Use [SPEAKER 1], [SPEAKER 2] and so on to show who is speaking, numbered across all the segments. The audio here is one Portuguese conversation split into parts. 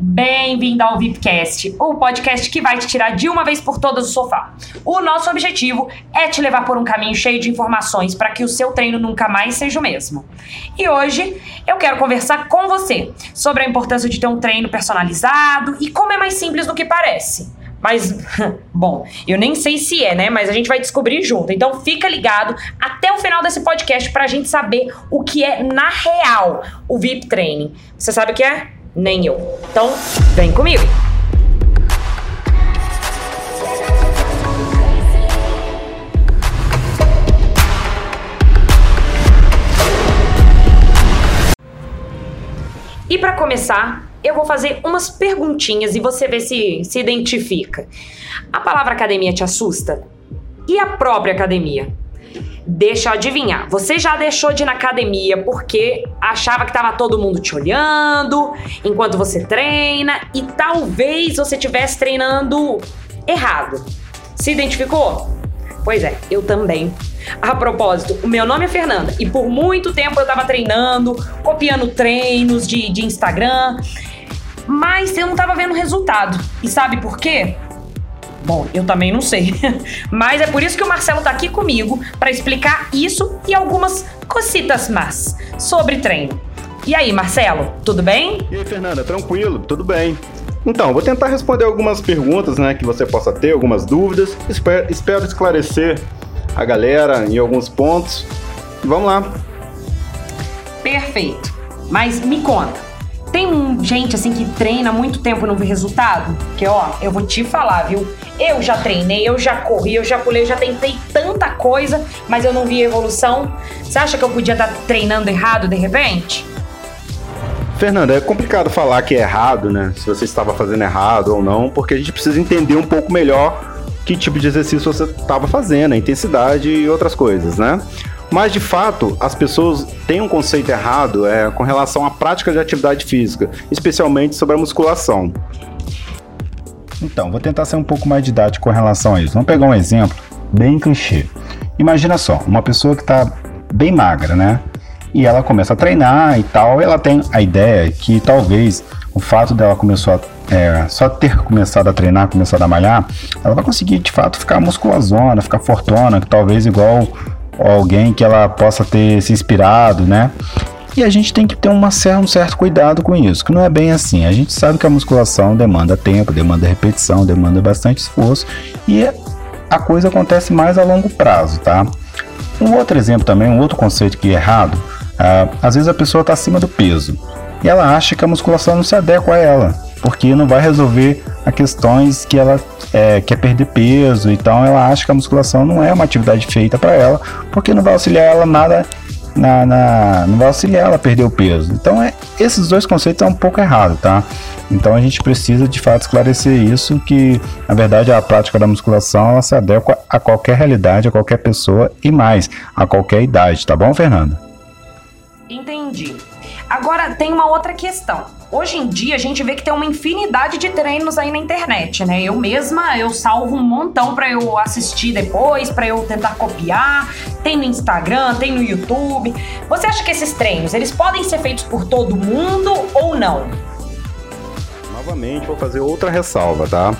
[SPEAKER 1] Bem-vindo ao VIPcast, o podcast que vai te tirar de uma vez por todas do sofá. O nosso objetivo é te levar por um caminho cheio de informações para que o seu treino nunca mais seja o mesmo. E hoje eu quero conversar com você sobre a importância de ter um treino personalizado e como é mais simples do que parece. Mas, bom, eu nem sei se é, né? Mas a gente vai descobrir junto. Então fica ligado até o final desse podcast pra gente saber o que é, na real, o VIP Training. Você sabe o que é? Nem eu. Então, vem comigo! E para começar, eu vou fazer umas perguntinhas e você vê se se identifica. A palavra academia te assusta? E a própria academia? Deixa eu adivinhar. Você já deixou de ir na academia porque achava que estava todo mundo te olhando enquanto você treina e talvez você estivesse treinando errado. Se identificou? Pois é, eu também. A propósito, o meu nome é Fernanda e por muito tempo eu tava treinando, copiando treinos de, de Instagram, mas eu não tava vendo resultado. E sabe por quê? Bom, eu também não sei. Mas é por isso que o Marcelo tá aqui comigo para explicar isso e algumas cositas más sobre treino. E aí, Marcelo, tudo bem?
[SPEAKER 2] E aí, Fernanda, tranquilo, tudo bem. Então, vou tentar responder algumas perguntas, né, que você possa ter, algumas dúvidas. Espero, espero esclarecer a galera em alguns pontos. Vamos lá.
[SPEAKER 1] Perfeito. Mas me conta, tem gente assim que treina muito tempo e não vê resultado? Que ó, eu vou te falar, viu? Eu já treinei, eu já corri, eu já pulei, eu já tentei tanta coisa, mas eu não vi evolução. Você acha que eu podia estar treinando errado de repente?
[SPEAKER 2] Fernanda, é complicado falar que é errado, né? Se você estava fazendo errado ou não, porque a gente precisa entender um pouco melhor que tipo de exercício você estava fazendo, a intensidade e outras coisas, né? Mas de fato, as pessoas têm um conceito errado é, com relação à prática de atividade física, especialmente sobre a musculação. Então, vou tentar ser um pouco mais didático com relação a isso. Vamos pegar um exemplo bem clichê. Imagina só, uma pessoa que está bem magra, né? E ela começa a treinar e tal, e ela tem a ideia que talvez o fato dela começou a é, só ter começado a treinar, começado a malhar, ela vai conseguir de fato ficar musculosona, ficar fortona, que talvez igual alguém que ela possa ter se inspirado, né? E a gente tem que ter uma, um certo cuidado com isso, que não é bem assim. A gente sabe que a musculação demanda tempo, demanda repetição, demanda bastante esforço e a coisa acontece mais a longo prazo, tá? Um outro exemplo também, um outro conceito que é errado, uh, às vezes a pessoa está acima do peso e ela acha que a musculação não se adequa a ela porque não vai resolver a questões que ela é, quer perder peso, então ela acha que a musculação não é uma atividade feita para ela, porque não vai auxiliar ela nada na, na, não vai auxiliar ela a perder o peso. Então, é, esses dois conceitos são um pouco errados, tá? Então, a gente precisa de fato esclarecer isso, que na verdade a prática da musculação ela se adequa a qualquer realidade, a qualquer pessoa e mais, a qualquer idade, tá bom, Fernando?
[SPEAKER 1] Entendi. Agora tem uma outra questão. Hoje em dia a gente vê que tem uma infinidade de treinos aí na internet, né? Eu mesma eu salvo um montão para eu assistir depois, para eu tentar copiar. Tem no Instagram, tem no YouTube. Você acha que esses treinos eles podem ser feitos por todo mundo ou não?
[SPEAKER 2] Novamente vou fazer outra ressalva, tá?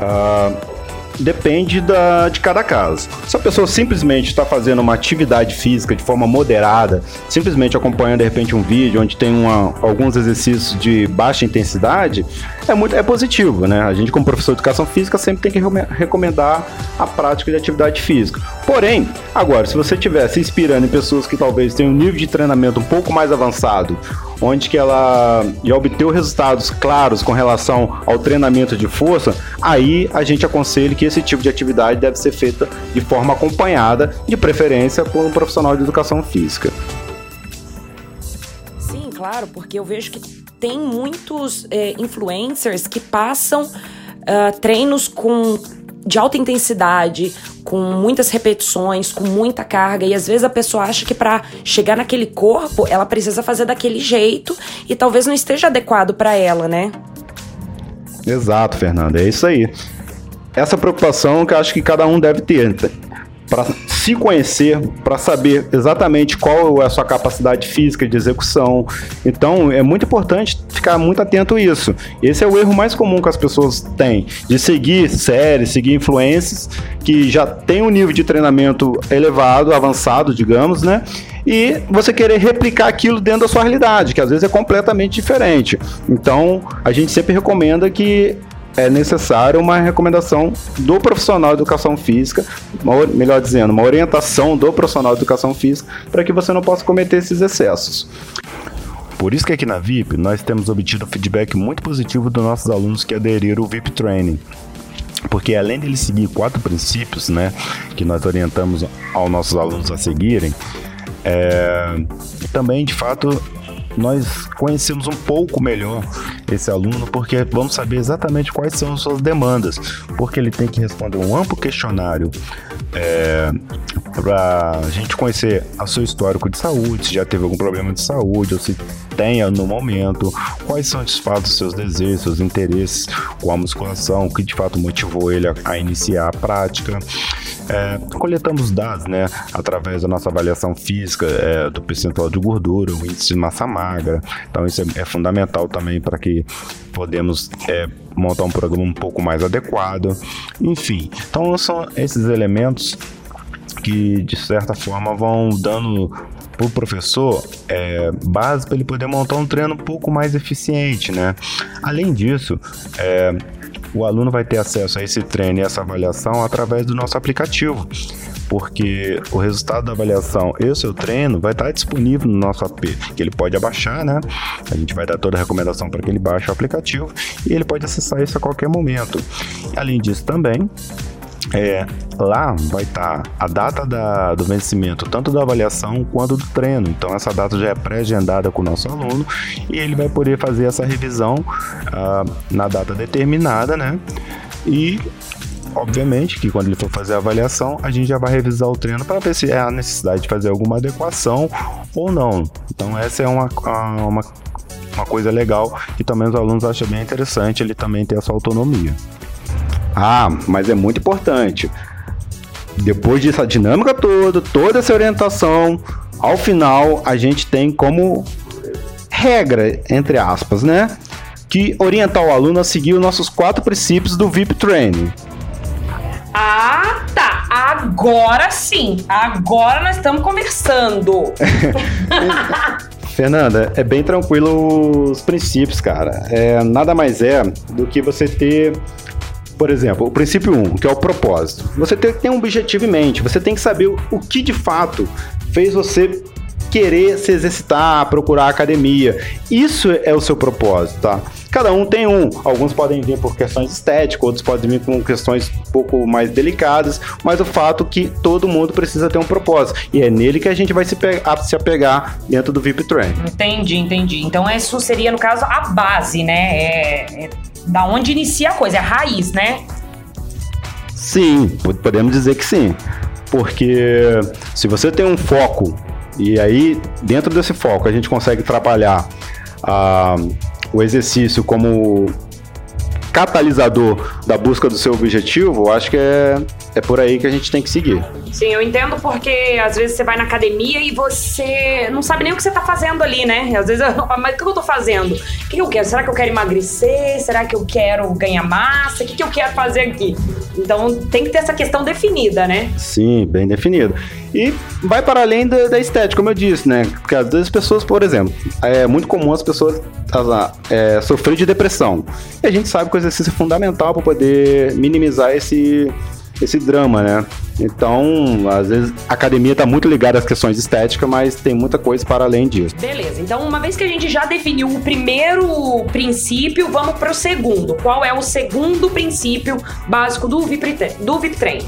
[SPEAKER 2] Uh, depende da, de cada caso. Se a pessoa simplesmente está fazendo uma atividade física de forma moderada, simplesmente acompanhando de repente um vídeo onde tem uma, alguns exercícios de baixa intensidade, é muito é positivo, né? A gente como professor de educação física sempre tem que recomendar a prática de atividade física. Porém, agora se você estiver se inspirando em pessoas que talvez tenham um nível de treinamento um pouco mais avançado onde que ela já obteve resultados claros com relação ao treinamento de força, aí a gente aconselha que esse tipo de atividade deve ser feita de forma acompanhada, de preferência por um profissional de educação física.
[SPEAKER 1] Sim, claro, porque eu vejo que tem muitos é, influencers que passam uh, treinos com de alta intensidade, com muitas repetições, com muita carga, e às vezes a pessoa acha que para chegar naquele corpo, ela precisa fazer daquele jeito e talvez não esteja adequado para ela, né?
[SPEAKER 2] Exato, Fernanda, é isso aí. Essa preocupação que eu acho que cada um deve ter para se conhecer, para saber exatamente qual é a sua capacidade física de execução. Então, é muito importante ficar muito atento a isso. Esse é o erro mais comum que as pessoas têm, de seguir séries, seguir influências que já tem um nível de treinamento elevado, avançado, digamos, né? e você querer replicar aquilo dentro da sua realidade, que às vezes é completamente diferente. Então, a gente sempre recomenda que é necessário uma recomendação do profissional de educação física, uma, melhor dizendo, uma orientação do profissional de educação física para que você não possa cometer esses excessos.
[SPEAKER 3] Por isso que aqui na VIP nós temos obtido feedback muito positivo dos nossos alunos que aderiram ao VIP Training. Porque além de ele seguir quatro princípios, né, que nós orientamos aos nossos alunos a seguirem, é, também de fato nós conhecemos um pouco melhor esse aluno, porque vamos saber exatamente quais são as suas demandas, porque ele tem que responder um amplo questionário é, para a gente conhecer a seu histórico de saúde, se já teve algum problema de saúde ou se tenha no momento, quais são de fato seus desejos, seus interesses com a musculação, o que de fato motivou ele a, a iniciar a prática. É, coletamos dados, né, através da nossa avaliação física é, do percentual de gordura, o índice de massa magra. Então isso é, é fundamental também para que podemos é, montar um programa um pouco mais adequado. Enfim, então são esses elementos que de certa forma vão dando para o professor é, base para ele poder montar um treino um pouco mais eficiente, né? Além disso, é, o aluno vai ter acesso a esse treino e essa avaliação através do nosso aplicativo, porque o resultado da avaliação e o seu treino vai estar disponível no nosso app, que ele pode abaixar, né? A gente vai dar toda a recomendação para que ele baixe o aplicativo e ele pode acessar isso a qualquer momento. Além disso, também é, lá vai estar tá a data da, do vencimento, tanto da avaliação quanto do treino. Então, essa data já é pré-agendada com o nosso aluno e ele vai poder fazer essa revisão uh, na data determinada, né? E obviamente que quando ele for fazer a avaliação, a gente já vai revisar o treino para ver se é a necessidade de fazer alguma adequação ou não. Então, essa é uma, uma, uma coisa legal que também os alunos acham bem interessante ele também ter essa autonomia.
[SPEAKER 2] Ah, mas é muito importante. Depois dessa dinâmica toda, toda essa orientação, ao final a gente tem como regra, entre aspas, né? Que orientar o aluno a seguir os nossos quatro princípios do VIP Training.
[SPEAKER 1] Ah, tá. Agora sim. Agora nós estamos conversando.
[SPEAKER 2] Fernanda, é bem tranquilo os princípios, cara. É, nada mais é do que você ter por exemplo, o princípio 1, um, que é o propósito. Você tem que ter um objetivo em mente, você tem que saber o que de fato fez você querer se exercitar, procurar academia. Isso é o seu propósito, tá? Cada um tem um. Alguns podem vir por questões estéticas, outros podem vir com questões um pouco mais delicadas, mas o fato é que todo mundo precisa ter um propósito. E é nele que a gente vai se, se apegar dentro do VIP Train.
[SPEAKER 1] Entendi, entendi. Então isso seria, no caso, a base, né? É, é da onde inicia a coisa, é a raiz, né?
[SPEAKER 2] Sim, podemos dizer que sim. Porque se você tem um foco, e aí dentro desse foco a gente consegue trabalhar ah, o exercício como catalisador da busca do seu objetivo, acho que é, é por aí que a gente tem que seguir.
[SPEAKER 1] Sim, eu entendo porque às vezes você vai na academia e você não sabe nem o que você tá fazendo ali, né? Às vezes, eu, mas o que eu tô fazendo? O que eu quero? Será que eu quero emagrecer? Será que eu quero ganhar massa? O que, que eu quero fazer aqui? Então tem que ter essa questão definida, né?
[SPEAKER 2] Sim, bem definida. E vai para além da, da, estética, como eu disse, né? Porque às vezes as pessoas, por exemplo, é muito comum as pessoas é, sofrer de depressão. E a gente sabe que o exercício é fundamental para poder minimizar esse, esse drama, né? Então, às vezes, a academia está muito ligada às questões estéticas, mas tem muita coisa para além disso.
[SPEAKER 1] Beleza, então uma vez que a gente já definiu o primeiro princípio, vamos para o segundo. Qual é o segundo princípio básico do VIP, do VIP Train?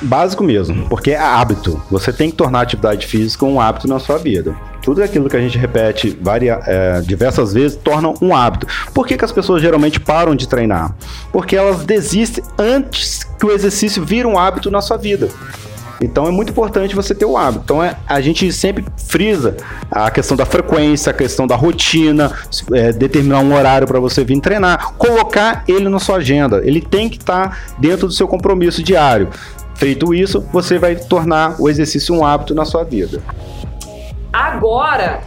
[SPEAKER 2] Básico mesmo, porque é hábito. Você tem que tornar a atividade física um hábito na sua vida. Tudo aquilo que a gente repete varia, é, diversas vezes torna um hábito. Por que, que as pessoas geralmente param de treinar? Porque elas desistem antes que o exercício vire um hábito na sua vida. Então é muito importante você ter o hábito. Então é, a gente sempre frisa a questão da frequência, a questão da rotina, é, determinar um horário para você vir treinar, colocar ele na sua agenda. Ele tem que estar tá dentro do seu compromisso diário. Feito isso, você vai tornar o exercício um hábito na sua vida.
[SPEAKER 1] Agora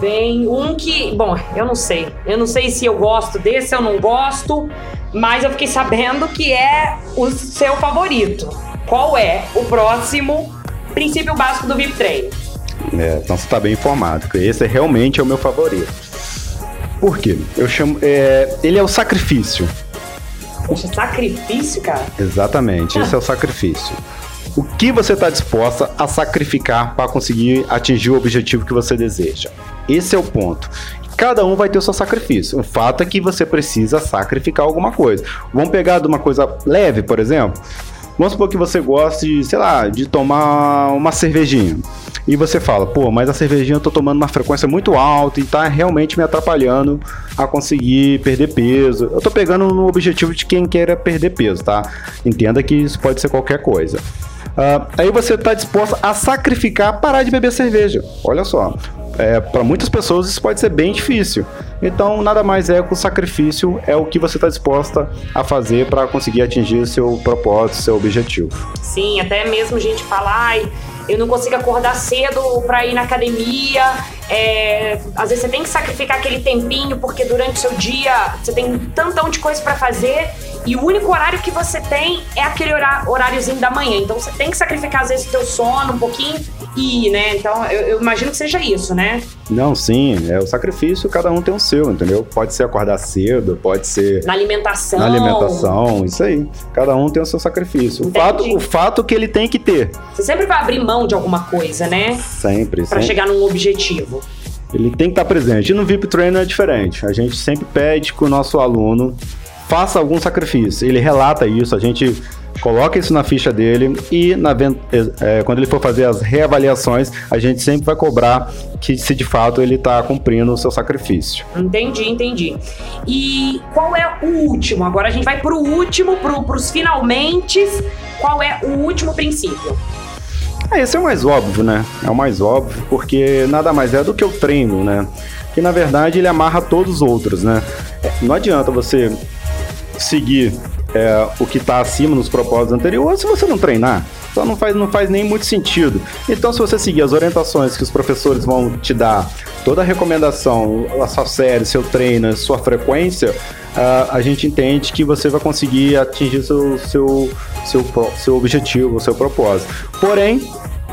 [SPEAKER 1] vem um que, bom, eu não sei. Eu não sei se eu gosto desse ou não gosto, mas eu fiquei sabendo que é o seu favorito. Qual é o próximo princípio básico do VIP Train?
[SPEAKER 2] É, então você está bem informado, que esse realmente é o meu favorito. Por quê? Eu chamo. É, ele é o sacrifício.
[SPEAKER 1] Poxa, sacrifício, cara?
[SPEAKER 2] Exatamente, esse é o sacrifício. O que você está disposta a sacrificar para conseguir atingir o objetivo que você deseja? Esse é o ponto. Cada um vai ter o seu sacrifício. O fato é que você precisa sacrificar alguma coisa. Vamos pegar de uma coisa leve, por exemplo. Vamos supor que você goste, sei lá, de tomar uma cervejinha. E você fala, pô, mas a cervejinha eu tô tomando uma frequência muito alta e tá realmente me atrapalhando a conseguir perder peso. Eu tô pegando no objetivo de quem queira perder peso, tá? Entenda que isso pode ser qualquer coisa. Uh, aí você está disposto a sacrificar parar de beber cerveja. Olha só, é, para muitas pessoas isso pode ser bem difícil. Então, nada mais é que o sacrifício é o que você está disposta a fazer para conseguir atingir seu propósito, seu objetivo.
[SPEAKER 1] Sim, até mesmo gente fala, ai, eu não consigo acordar cedo para ir na academia. É, às vezes você tem que sacrificar aquele tempinho porque durante o seu dia você tem tantão de coisa para fazer e o único horário que você tem é aquele horáriozinho da manhã. Então você tem que sacrificar às vezes o teu sono um pouquinho e, né? Então eu, eu, imagino que seja isso, né?
[SPEAKER 2] Não, sim, é o sacrifício, cada um tem o seu, entendeu? Pode ser acordar cedo, pode ser.
[SPEAKER 1] Na alimentação.
[SPEAKER 2] Na alimentação, isso aí. Cada um tem o seu sacrifício. O fato, o fato que ele tem que ter.
[SPEAKER 1] Você sempre vai abrir mão de alguma coisa, né?
[SPEAKER 2] Sempre.
[SPEAKER 1] Para chegar num objetivo.
[SPEAKER 2] Ele tem que estar presente. E no VIP Trainer é diferente. A gente sempre pede que o nosso aluno faça algum sacrifício. Ele relata isso, a gente coloca isso na ficha dele e na, é, quando ele for fazer as reavaliações, a gente sempre vai cobrar que se de fato ele está cumprindo o seu sacrifício.
[SPEAKER 1] Entendi, entendi. E qual é o último? Agora a gente vai para o último, para os finalmente. Qual é o último princípio?
[SPEAKER 2] É, esse é o mais óbvio, né? É o mais óbvio, porque nada mais é do que o treino, né? Que na verdade ele amarra todos os outros, né? É, não adianta você seguir é, o que está acima nos propósitos anteriores se você não treinar. Então não faz, não faz nem muito sentido. Então, se você seguir as orientações que os professores vão te dar, toda a recomendação, a sua série, seu treino, sua frequência, uh, a gente entende que você vai conseguir atingir seu, seu, seu, seu objetivo, seu propósito. Porém,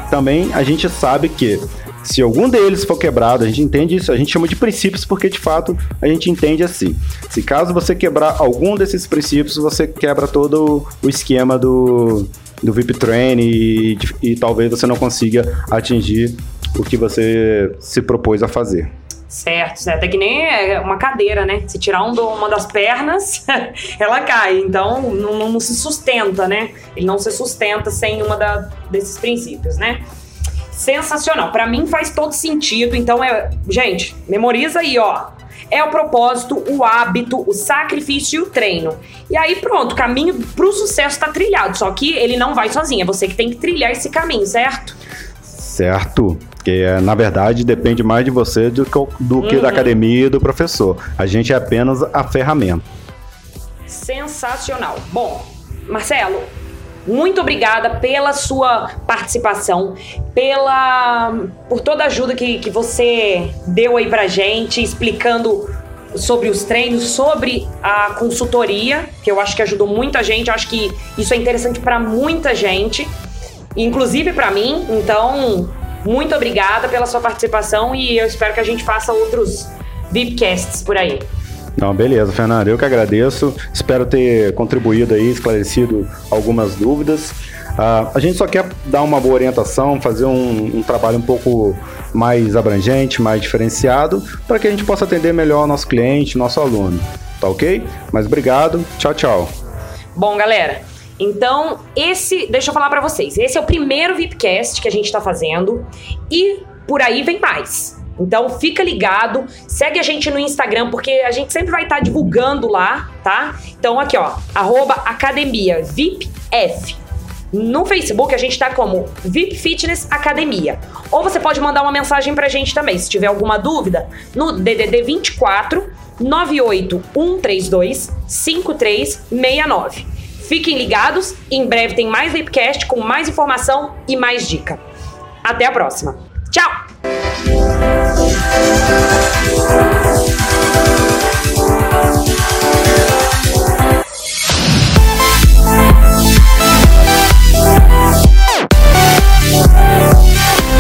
[SPEAKER 2] também a gente sabe que se algum deles for quebrado, a gente entende isso, a gente chama de princípios porque de fato a gente entende assim. Se caso você quebrar algum desses princípios, você quebra todo o esquema do, do VIP Train e, e talvez você não consiga atingir o que você se propôs a fazer.
[SPEAKER 1] Certo, certo. É que nem é uma cadeira, né? Se tirar um do, uma das pernas, ela cai. Então, não, não, se sustenta, né? Ele não se sustenta sem uma da, desses princípios, né? Sensacional. Para mim faz todo sentido. Então, é, gente, memoriza aí, ó. É o propósito, o hábito, o sacrifício e o treino. E aí, pronto, o caminho pro sucesso tá trilhado. Só que ele não vai sozinho, é você que tem que trilhar esse caminho, certo?
[SPEAKER 2] Certo. Que na verdade depende mais de você do que, do que da uhum. academia e do professor. A gente é apenas a ferramenta.
[SPEAKER 1] Sensacional. Bom, Marcelo, muito obrigada pela sua participação, pela por toda a ajuda que, que você deu aí pra gente, explicando sobre os treinos, sobre a consultoria, que eu acho que ajudou muita gente, acho que isso é interessante para muita gente, inclusive para mim. Então, muito obrigada pela sua participação e eu espero que a gente faça outros VIPcasts por aí.
[SPEAKER 2] Não, beleza, Fernando. Eu que agradeço. Espero ter contribuído aí, esclarecido algumas dúvidas. Uh, a gente só quer dar uma boa orientação, fazer um, um trabalho um pouco mais abrangente, mais diferenciado, para que a gente possa atender melhor nosso cliente, nosso aluno. Tá ok? Mas obrigado. Tchau, tchau.
[SPEAKER 1] Bom, galera. Então, esse, deixa eu falar para vocês. Esse é o primeiro VIPcast que a gente está fazendo e por aí vem mais. Então fica ligado, segue a gente no Instagram, porque a gente sempre vai estar tá divulgando lá, tá? Então aqui, ó, arroba academia VIPF. No Facebook a gente tá como VIP Fitness Academia. Ou você pode mandar uma mensagem pra gente também, se tiver alguma dúvida, no DDD 24 98132 5369. Fiquem ligados, em breve tem mais Vipcast com mais informação e mais dica. Até a próxima. Tchau! Música